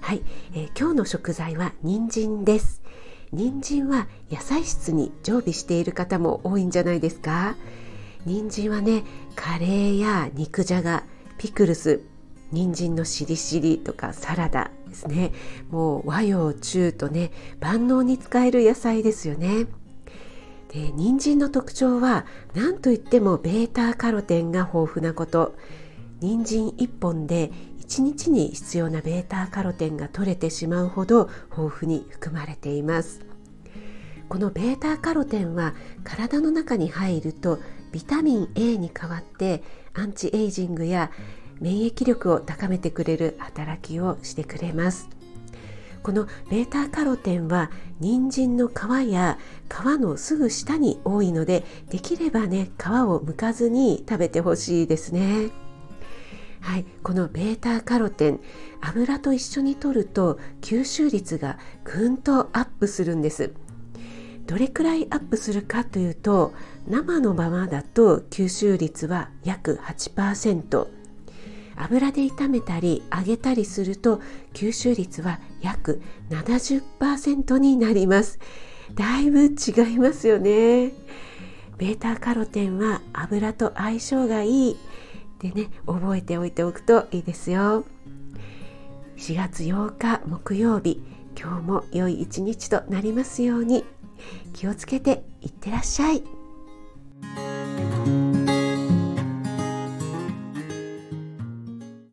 はい、えー、今日の食材は人参です。人参は野菜室に常備している方も多いんじゃないですか。人参はねカレーや肉じゃがピクルス人参のしりしりとかサラダですね。もう和洋中とね万能に使える野菜ですよね。で人参の特徴は何といってもベータカロテンが豊富なこと。人参1本で1日に必要なベータカロテンが取れてしまうほど豊富に含まれていますこのベータカロテンは体の中に入るとビタミン A に代わってアンチエイジングや免疫力を高めてくれる働きをしてくれますこのベータカロテンは人参の皮や皮のすぐ下に多いのでできればね皮を剥かずに食べてほしいですね。はい、このベータカロテン油と一緒に摂ると吸収率がぐんとアップするんです。どれくらいアップするかというと生のままだと吸収率は約8%油で炒めたり揚げたりすると吸収率は約70%になります。だいぶ違いますよね。ベータカロテンは油と相性がいい。でね覚えておいておくといいですよ4月8日木曜日今日も良い一日となりますように気をつけていってらっしゃい。